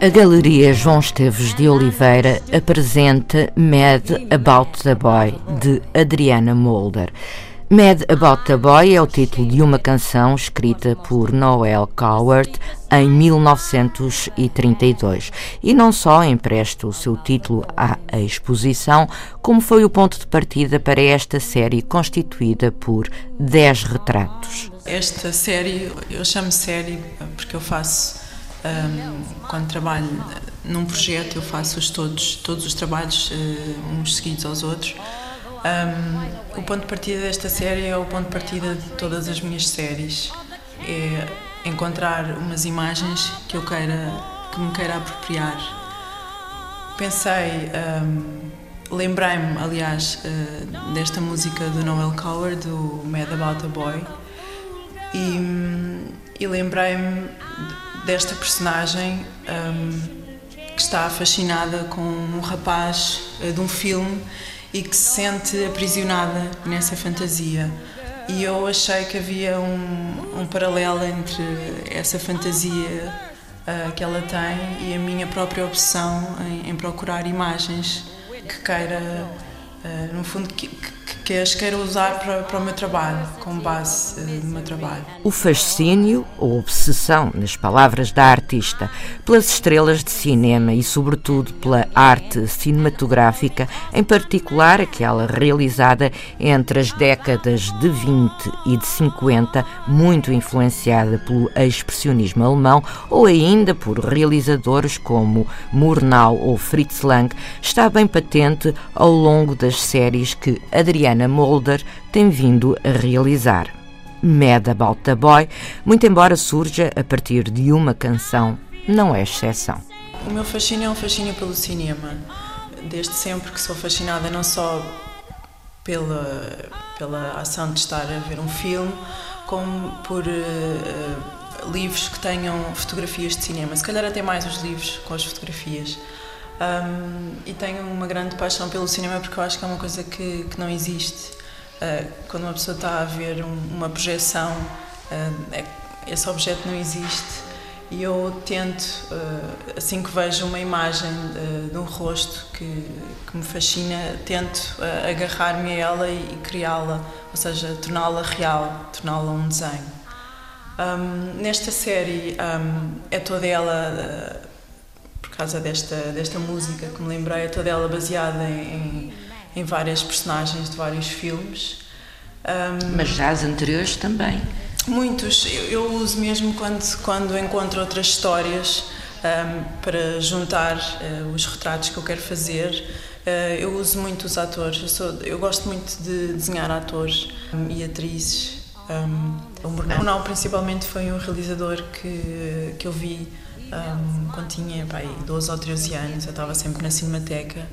A Galeria João Esteves de Oliveira apresenta Mad About the Boy, de Adriana Molder. Mad About the Boy é o título de uma canção escrita por Noel Coward em 1932 e não só empresta o seu título à exposição, como foi o ponto de partida para esta série constituída por 10 retratos. Esta série, eu chamo série porque eu faço, um, quando trabalho num projeto, eu faço-os todos, todos os trabalhos uh, uns seguidos aos outros. Um, o ponto de partida desta série é o ponto de partida de todas as minhas séries. É encontrar umas imagens que eu queira, que me queira apropriar. Pensei, um, lembrei-me, aliás, uh, desta música do Noel Coward, do Mad About a Boy, e, e lembrei-me desta personagem um, que está fascinada com um rapaz uh, de um filme e que se sente aprisionada nessa fantasia. E eu achei que havia um, um paralelo entre essa fantasia uh, que ela tem e a minha própria obsessão em, em procurar imagens que queira, uh, no fundo, que, que que as quero usar para, para o meu trabalho, como base do meu trabalho. O fascínio ou obsessão, nas palavras da artista, pelas estrelas de cinema e, sobretudo, pela arte cinematográfica, em particular aquela realizada entre as décadas de 20 e de 50, muito influenciada pelo expressionismo alemão ou ainda por realizadores como Murnau ou Fritz Lang, está bem patente ao longo das séries que Adriana Mulder tem vindo a realizar. Mad About the Boy, muito embora surja a partir de uma canção, não é exceção. O meu fascínio é um fascínio pelo cinema. Desde sempre que sou fascinada não só pela, pela ação de estar a ver um filme, como por uh, livros que tenham fotografias de cinema. Se calhar até mais os livros com as fotografias. Um, e tenho uma grande paixão pelo cinema porque eu acho que é uma coisa que, que não existe. Uh, quando uma pessoa está a ver um, uma projeção, uh, é, esse objeto não existe. E eu tento, uh, assim que vejo uma imagem de um rosto que, que me fascina, tento agarrar-me a ela e, e criá-la, ou seja, torná-la real, torná-la um desenho. Um, nesta série é toda ela causa desta, desta música que me lembrei, é toda ela baseada em, em, várias personagens de vários filmes. Um, Mas já as anteriores também? Muitos. Eu, eu, uso mesmo quando, quando encontro outras histórias um, para juntar uh, os retratos que eu quero fazer. Uh, eu uso muito os atores. Eu, sou, eu gosto muito de desenhar atores um, e atrizes. Um, o Murnau, principalmente, foi um realizador que, que eu vi um, quando tinha pai, 12 ou 13 anos, eu estava sempre na Cinemateca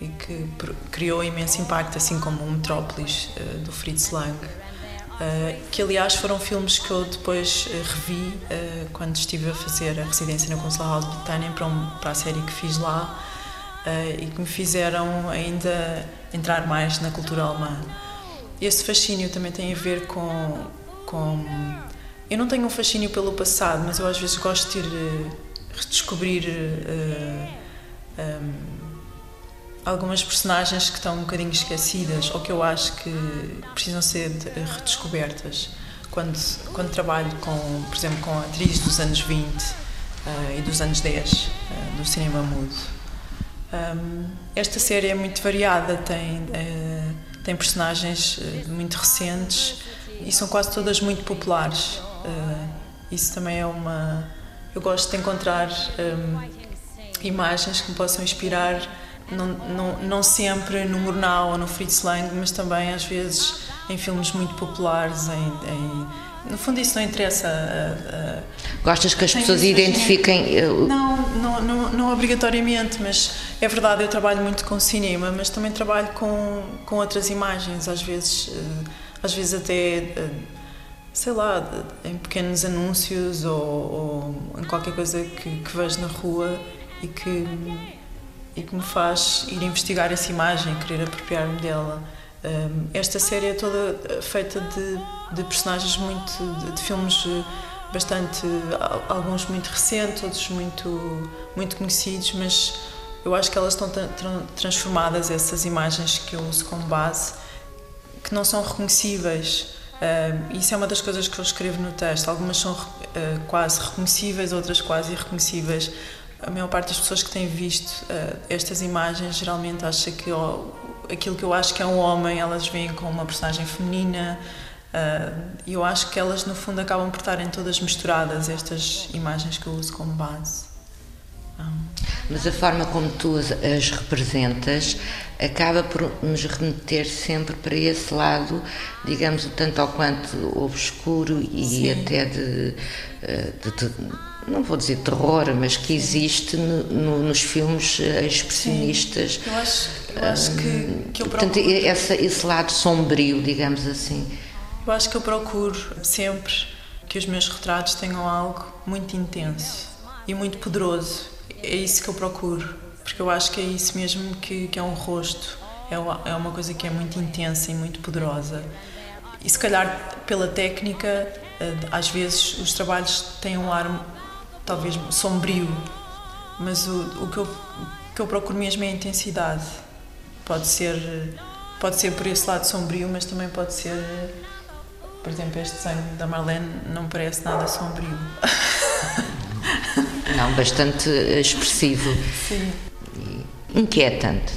e que criou imenso impacto, assim como o Metrópolis uh, do Fritz Lang. Uh, que aliás foram filmes que eu depois uh, revi quando estive a fazer a residência na Consulado House Britânia para, um, para a série que fiz lá e que me fizeram ainda entrar mais na cultura alemã. Esse fascínio também tem a ver com, com eu não tenho um fascínio pelo passado, mas eu às vezes gosto de ir uh, redescobrir uh, eh, um, algumas personagens que estão um bocadinho esquecidas ou que eu acho que precisam ser redescobertas. Quando, quando trabalho, com, por exemplo, com atrizes dos anos 20 uh, eh, e dos anos 10 do cinema mudo. Um, esta série é muito variada, tem, tem personagens muito recentes e são quase todas muito populares. Uh, isso também é uma. Eu gosto de encontrar um, imagens que me possam inspirar, não, não, não sempre no Murnau ou no Fritz Lang, mas também às vezes em filmes muito populares, em, em, no fundo, isso não interessa. Uh, Gostas que as pessoas identifiquem. Não, não, não, não, obrigatoriamente, mas é verdade, eu trabalho muito com cinema, mas também trabalho com, com outras imagens, às vezes, às vezes até sei lá, em pequenos anúncios ou, ou em qualquer coisa que, que vejo na rua e que, e que me faz ir investigar essa imagem, querer apropriar-me dela. Um, esta série é toda feita de, de personagens muito. De, de, filmes bastante. alguns muito recentes, outros muito, muito conhecidos, mas eu acho que elas estão tra transformadas, essas imagens que eu uso como base, que não são reconhecíveis. Uh, isso é uma das coisas que eu escrevo no texto. Algumas são uh, quase reconhecíveis, outras quase irreconhecíveis. A maior parte das pessoas que têm visto uh, estas imagens geralmente acha que aquilo que eu acho que é um homem, elas veem como uma personagem feminina. E eu acho que elas, no fundo, acabam por estarem todas misturadas, estas imagens que eu uso como base. Mas a forma como tu as, as, representas acaba por nos remeter sempre para esse lado, digamos, o tanto ao quanto obscuro e Sim. até de, eh, de, de, não vou dizer terror, mas que existe no, no, nos filmes expressionistas. Sim. Eu acho, eu acho que, que eu procuro... Portanto, esse, esse lado sombrio, digamos assim. Eu acho que eu procuro sempre que os meus retratos tenham algo muito intenso e muito poderoso é isso que eu procuro, porque eu acho que é isso mesmo que, que é um rosto, é uma, é coisa que é muito intensa e muito poderosa. E se calhar pela técnica, eh, às vezes os trabalhos têm um ar talvez sombrio, mas o, o que, eu, que eu procuro mesmo é a intensidade. Pode ser, pode ser por esse lado sombrio, mas também pode ser, por exemplo, este desenho da Marlene não parece nada sombrio. Não, bastante expressivo. Sim. E inquietante.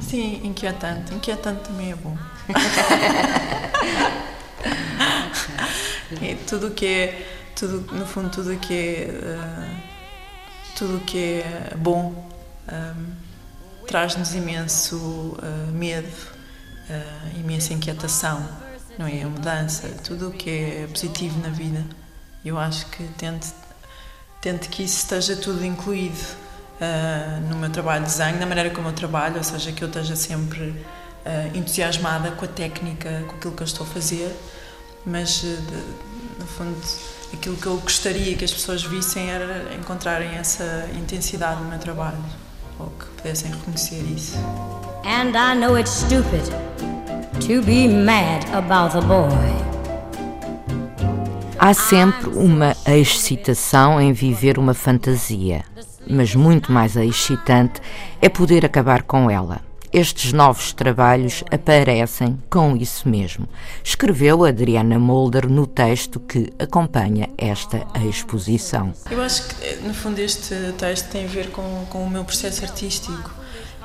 Sim, inquietante. Inquietante também é bom. e tudo que é, tudo, no fundo, tudo que é, uh, tudo que é bom um, eh, traz-nos imenso uh, medo, uh, imensa inquietação, não é? A mudança, tudo o que é positivo na vida. Eu acho que tento tento que isso esteja tudo incluído uh, no meu trabalho de desenho, na maneira como eu trabalho, ou seja, que eu esteja sempre uh, entusiasmada com a técnica, com aquilo que eu estou a fazer, mas uh, de, no fundo aquilo que eu gostaria que as pessoas vissem era encontrarem essa intensidade no meu trabalho ou que pudessem reconhecer isso. And I know it's stupid to be mad about the boy. Há sempre uma excitação em viver uma fantasia, mas muito mais excitante é poder acabar com ela. Estes novos trabalhos aparecem com isso mesmo, escreveu Adriana Molder no texto que acompanha esta exposição. Eu acho que, no fundo, este texto tem a ver com, com o meu processo artístico,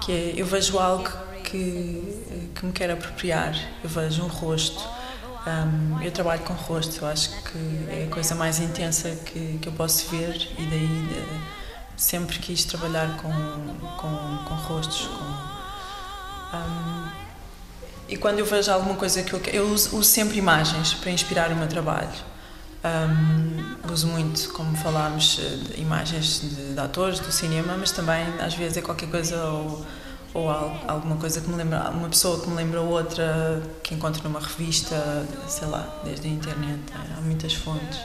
que é eu vejo algo que, que me quer apropriar, eu vejo um rosto um, eu trabalho com rosto, acho que é a coisa mais intensa que, que eu posso ver e daí uh, sempre quis trabalhar com, com, com rostos. Com, um, e quando eu vejo alguma coisa que eu eu uso, uso sempre imagens para inspirar o meu trabalho. Um, uso muito, como falámos, eh, imagens de, de, atores do cinema, mas também às vezes é qualquer coisa ou ou alguma coisa que me lembra, uma pessoa que me lembra outra, que encontro numa revista, sei lá, desde a internet, há muitas fontes.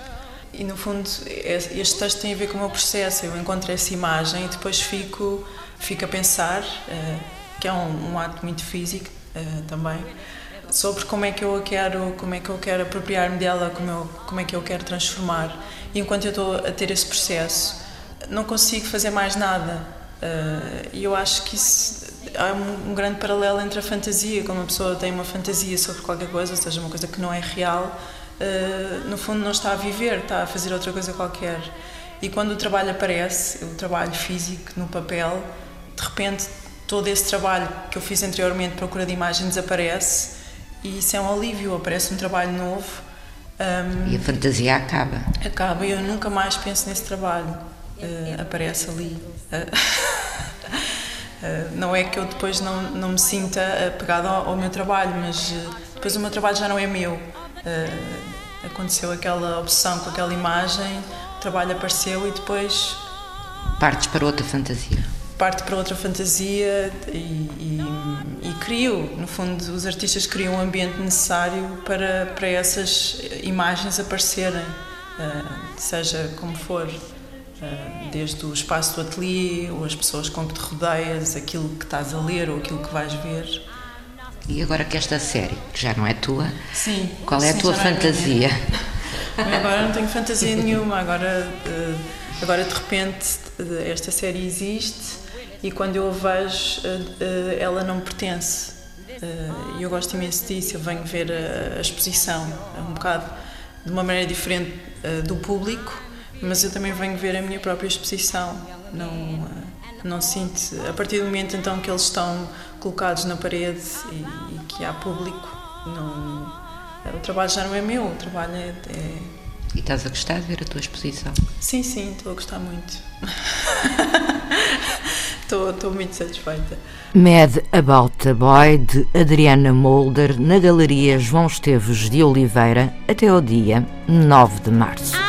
E no fundo, este texto tem a ver com o meu processo. Eu encontro essa imagem e depois fico, fico a pensar, uh, que é um, ato muito físico também, sobre como é que eu a quero, como é que eu quero apropriar-me dela, como, eu, como é que eu quero transformar. E enquanto eu estou a ter esse processo, não consigo fazer mais nada. E eu acho que isso há um, um, grande paralelo entre a fantasia, quando uma pessoa tem uma fantasia sobre qualquer coisa, ou seja, uma coisa que não é real, uh, no fundo não está a viver, está a fazer outra coisa qualquer. E quando o trabalho aparece, o trabalho físico no papel, de repente todo esse trabalho que eu fiz anteriormente, procura de imagem, desaparece e isso é um alívio, aparece um trabalho novo. Um, e a fantasia acaba. Acaba e eu nunca mais penso nesse trabalho. Uh, aparece ali. Uh, não é que eu depois não, não me sinta apegada ao, ao meu trabalho, mas eh, depois o meu trabalho já não é meu. Eh, aconteceu aquela obsessão com aquela imagem, o trabalho apareceu e depois. Partes para outra fantasia. Parte para outra fantasia e, e, e crio, no fundo, os artistas criam o um ambiente necessário para, para essas imagens aparecerem, seja como for. Desde o espaço do ateliê, ou as pessoas com que te rodeias, aquilo que estás a ler ou aquilo que vais ver. E agora que esta série, que já não é tua, sim, qual é sim, a tua é fantasia? É agora não tenho fantasia nenhuma, agora, agora de repente esta série existe e quando eu a vejo ela não me pertence. E eu gosto imenso disso, eu venho ver a, exposição um bocado de uma maneira diferente do público, mas eu também venho ver a minha própria exposição. Não, não sinto, a partir do momento então que eles estão colocados na parede e, e que há público, não, o trabalho já não é meu, o trabalho é, é... E estás a gostar de ver a tua exposição? Sim, sim, estou a gostar muito. estou, estou muito satisfeita. Mad About a Boy, de Adriana Molder, na Galeria João Esteves de Oliveira, até ao dia 9 de março.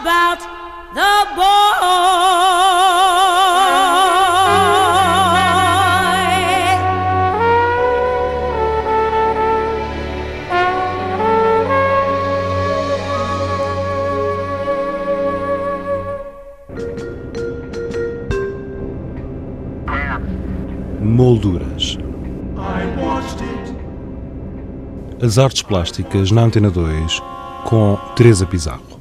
About the boy. Molduras. As artes plásticas na Antena 2 com Teresa Pizarro.